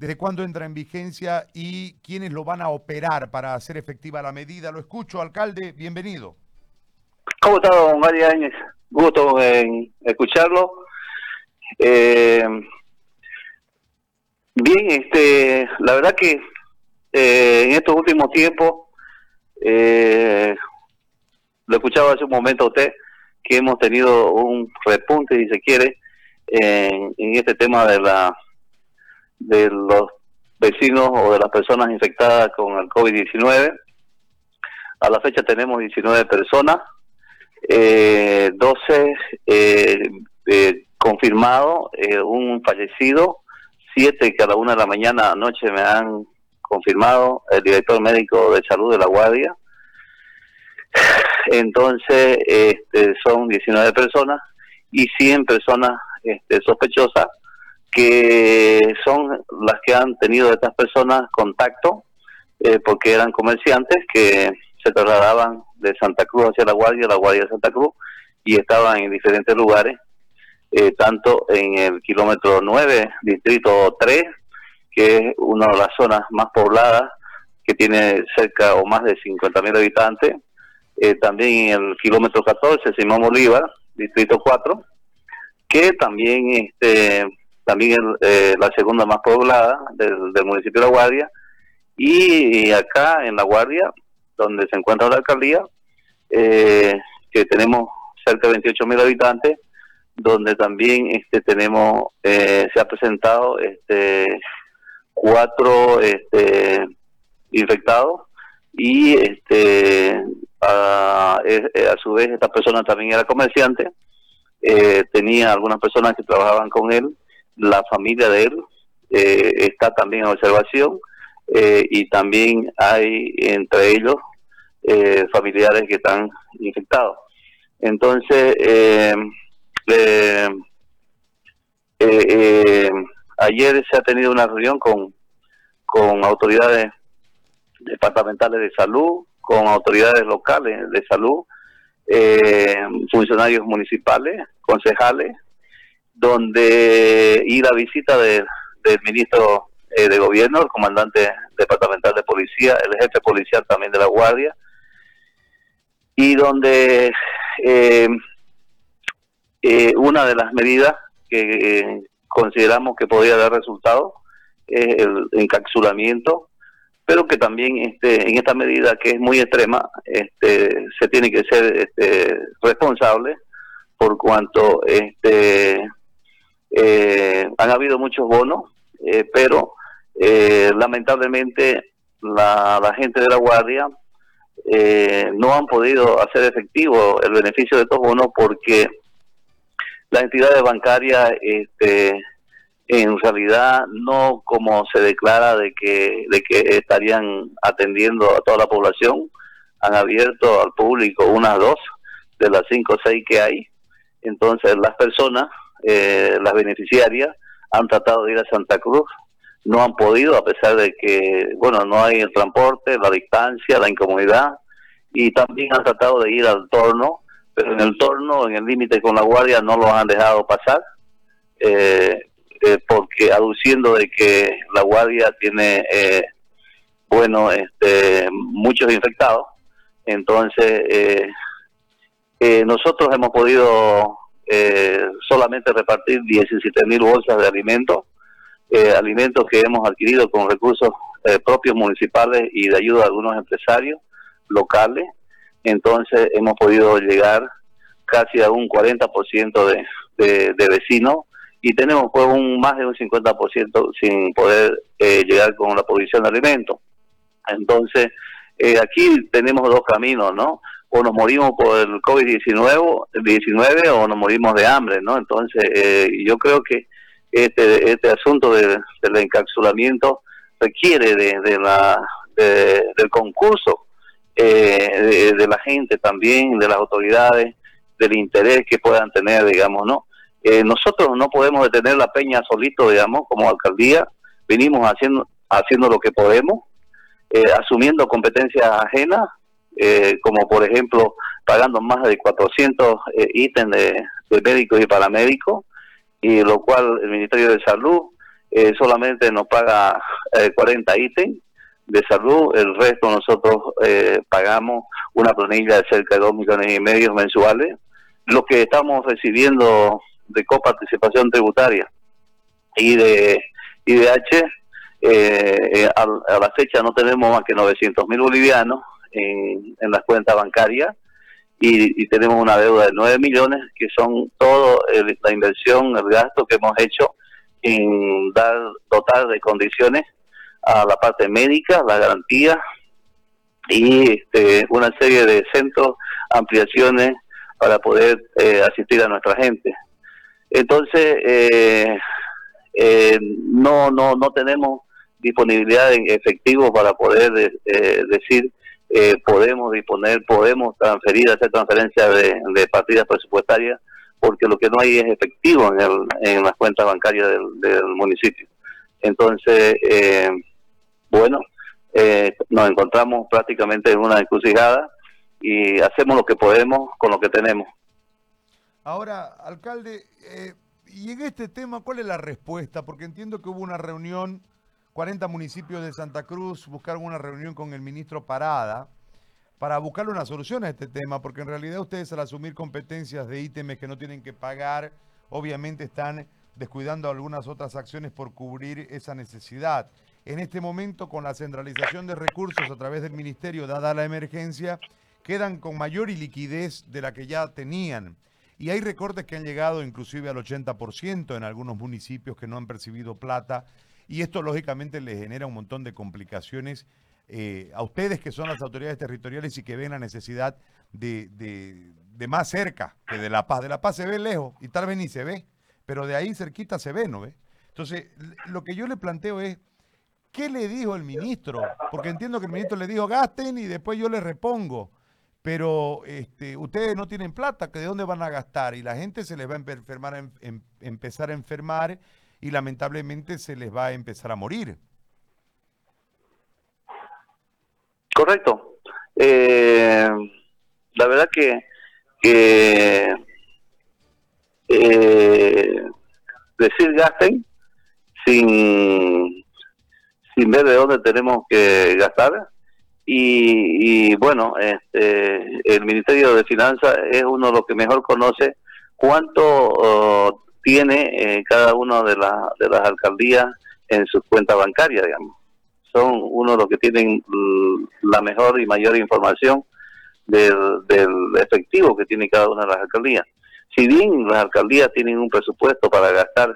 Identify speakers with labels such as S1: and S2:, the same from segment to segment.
S1: desde cuándo entra en vigencia y quiénes lo van a operar para hacer efectiva la medida. Lo escucho, alcalde, bienvenido.
S2: ¿Cómo está, don Áñez? Gusto en escucharlo. Eh, bien, este, la verdad que eh, en estos últimos tiempos, eh, lo escuchaba hace un momento usted, que hemos tenido un repunte, si se quiere, en este tema de la de los vecinos o de las personas infectadas con el COVID-19. A la fecha tenemos 19 personas, eh, 12 eh, eh, confirmados, eh, un fallecido, 7 que a la una de la mañana anoche me han confirmado el director médico de salud de la Guardia. Entonces, este, son 19 personas y 100 personas este, sospechosas que son las que han tenido estas personas contacto, eh, porque eran comerciantes que se trasladaban de Santa Cruz hacia La Guardia, La Guardia de Santa Cruz, y estaban en diferentes lugares, eh, tanto en el kilómetro 9, distrito 3, que es una de las zonas más pobladas, que tiene cerca o más de 50.000 habitantes, eh, también en el kilómetro 14, Simón Bolívar, distrito 4, que también este también eh, la segunda más poblada del, municipio de La Guardia, y, acá en La Guardia, donde se encuentra la alcaldía, eh, que tenemos cerca de 28 mil habitantes, donde también este tenemos eh, se ha presentado este cuatro este infectados. Y este a, a su vez esta persona también era comerciante. Tenía algunas personas que trabajaban con él la familia de él eh, está también en observación eh, y también hay entre ellos eh, familiares que están infectados. Entonces, ayer se ha tenido una reunión con, con autoridades departamentales de salud, con autoridades locales de salud, funcionarios municipales, concejales, donde y la visita del ministro eh, de gobierno, el comandante departamental de policía, el jefe policial también de la guardia, y donde eh, eh, una de las medidas que consideramos que podría dar resultado es el encapsulamiento, pero que también este, en esta medida que es muy extrema, este, se tiene que ser este, responsable por cuanto este, eh, han habido muchos bonos, eh, pero eh, lamentablemente la, gente de la Guardia no han podido hacer efectivo el beneficio de estos bonos porque las entidades bancarias este, en realidad no como se declara de que, de que estarían atendiendo a toda la población, han abierto al público unas dos de las cinco o seis que hay. Entonces las personas eh, las beneficiarias han tratado de ir a Santa Cruz, no han podido a pesar de que, bueno, no hay el transporte, la distancia, la incomodidad, y también han tratado de ir al torno, pero en el torno, en el límite con la guardia, no los han dejado pasar, eh, eh, porque aduciendo de que la guardia tiene, bueno, este, muchos infectados, entonces nosotros hemos podido eh, solamente repartir 17 mil bolsas de alimentos, eh, alimentos que hemos adquirido con recursos eh, propios municipales y de ayuda de algunos empresarios locales. Entonces hemos podido llegar casi a un 40% de, de, de vecinos y tenemos pues un más de un 50% sin poder llegar con la provisión de alimentos. Entonces, aquí tenemos dos caminos, ¿no? O nos morimos por el COVID-19 19, o nos morimos de hambre, ¿no? Entonces, eh, yo creo que este, este asunto del encapsulamiento requiere de, la, del concurso eh, de, la gente también, de las autoridades, del interés que puedan tener, digamos, ¿no? Eh, nosotros no podemos detener la peña solito, digamos, como alcaldía, venimos haciendo, haciendo lo que podemos, asumiendo competencias ajenas, eh, como por ejemplo pagando más de 400 eh, ítems de, médicos y paramédicos, y lo cual el Ministerio de Salud eh, solamente nos paga 40 ítems de salud, el resto nosotros pagamos una planilla de cerca de 2 millones y medio mensuales, lo que estamos recibiendo de coparticipación tributaria y de IDH, a, la fecha no tenemos más que 900 mil bolivianos en, las cuentas bancarias y, tenemos una deuda de 9 millones, que son todo la inversión, el gasto que hemos hecho en dar dotar de condiciones a la parte médica, la garantía y este, una serie de centros, ampliaciones para poder eh, asistir a nuestra gente. Entonces, eh, eh, no, no, no tenemos disponibilidad en efectivo para poder decir eh, podemos disponer, podemos transferir, hacer transferencia de, partidas presupuestarias, porque lo que no hay es efectivo en, el, en las cuentas bancarias del, municipio. Entonces, eh, bueno, eh, nos encontramos prácticamente en una encrucijada y hacemos lo que podemos con lo que tenemos.
S1: Ahora, alcalde, y en este tema, ¿cuál es la respuesta? Porque entiendo que hubo una reunión 40 municipios de Santa Cruz buscaron una reunión con el ministro Parada para buscarle una solución a este tema, porque en realidad ustedes al asumir competencias de ítems que no tienen que pagar, obviamente están descuidando algunas otras acciones por cubrir esa necesidad. En este momento, con la centralización de recursos a través del ministerio, dada la emergencia, quedan con mayor liquidez de la que ya tenían. Y hay recortes que han llegado inclusive al 80% en algunos municipios que no han percibido plata y esto lógicamente le genera un montón de complicaciones eh, a ustedes que son las autoridades territoriales y que ven la necesidad de, de, más cerca que de La Paz. De La Paz se ve lejos y tal vez ni se ve, pero de ahí cerquita se ve, ¿no ve? Entonces, lo que yo le planteo es, ¿qué le dijo el ministro? Porque entiendo que el ministro le dijo, gasten y después yo le repongo. Pero este, ustedes no tienen plata, ¿de dónde van a gastar? Y la gente se les va a enfermar, empezar a enfermar y lamentablemente se les va a empezar a morir.
S2: Correcto. Eh, la verdad que, que eh, decir gasten sin, sin ver de dónde tenemos que gastar y, bueno, este, el Ministerio de Finanzas es uno de los que mejor conoce cuánto oh, tiene eh, cada una de, de las alcaldías en sus cuentas bancarias, digamos. Son uno de los que tienen mm, la mejor y mayor información del, efectivo que tiene cada una de las alcaldías. Si bien las alcaldías tienen un presupuesto para gastar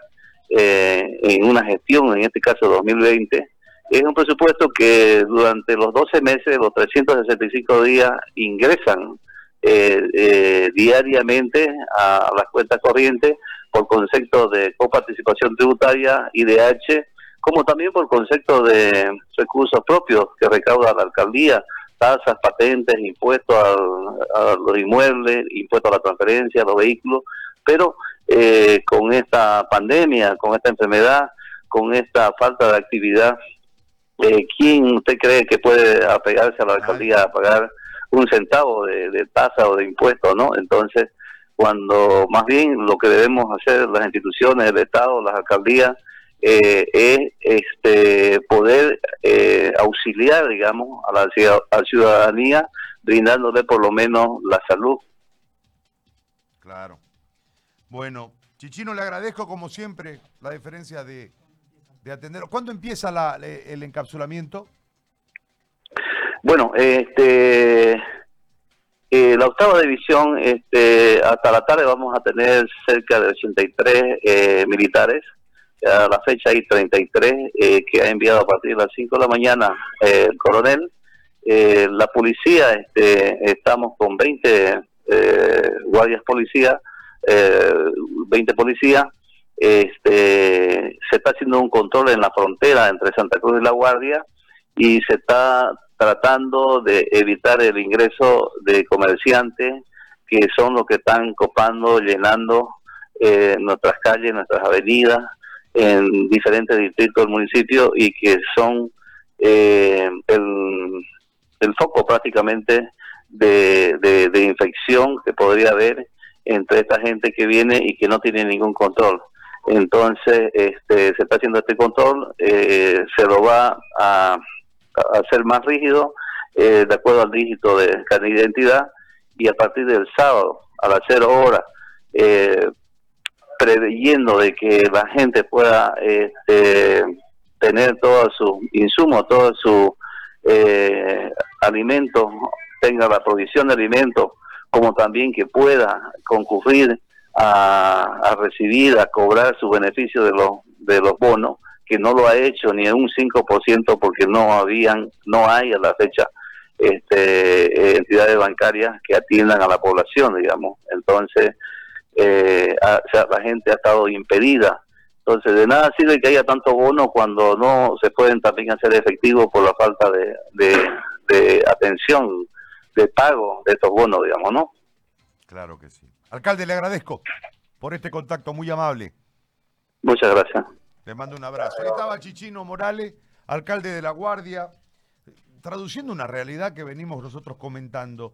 S2: eh, en una gestión, en este caso 2020, es un presupuesto que durante los 12 meses, los 365 días, ingresan eh, diariamente a las cuentas corrientes por concepto de coparticipación tributaria, IDH, como también por concepto de recursos propios que recauda la alcaldía, tasas, patentes, impuestos a, los inmuebles, impuestos a la transferencia, a los vehículos, pero eh, con esta pandemia, con esta enfermedad, con esta falta de actividad, eh, ¿quién usted cree que puede apegarse a la alcaldía a pagar un centavo de, tasa o de impuesto, no? Entonces, cuando más bien lo que debemos hacer las instituciones del Estado, las alcaldías, eh, es este, poder eh, auxiliar, digamos, a la, ciudadanía, brindándole por lo menos la salud.
S1: Claro. Bueno, Chichino, le agradezco como siempre la diferencia de, de atender. ¿Cuándo empieza la, el encapsulamiento?
S2: Bueno, este eh, la octava división, este, hasta la tarde vamos a tener cerca de 83 eh, militares. A la fecha hay 33 eh, que ha enviado a partir de las 5 de la mañana el coronel. la policía, este, estamos con 20 guardias policía, 20 policías. Este, se está haciendo un control en la frontera entre Santa Cruz y La Guardia y se está tratando de evitar el ingreso de comerciantes que son los que están copando, llenando eh, nuestras calles, nuestras avenidas en diferentes distritos del municipio y que son eh, el, foco prácticamente de, de, infección que podría haber entre esta gente que viene y que no tiene ningún control. Entonces, este, se está haciendo este control, eh, se lo va a, hacer más rígido eh, de acuerdo al dígito de de identidad y a partir del sábado a las cero horas, eh, preveyendo de que la gente pueda este, tener todos sus insumos, todos sus eh, alimentos, tenga la provisión de alimentos, como también que pueda concurrir a, recibir, a cobrar su beneficio de los, de los bonos, que no lo ha hecho ni en un 5% porque no habían, no hay a la fecha este, entidades bancarias que atiendan a la población, digamos. Entonces, eh, la gente ha estado impedida. Entonces, de nada sirve que haya tantos bonos cuando no se pueden también hacer efectivos por la falta de, de atención, de pago de estos bonos, digamos, ¿no?
S1: Claro que sí. Alcalde, le agradezco por este contacto muy amable.
S2: Muchas gracias.
S1: Le mando un abrazo. Ahí estaba Chichino Morales, alcalde de La Guardia, traduciendo una realidad que venimos nosotros comentando.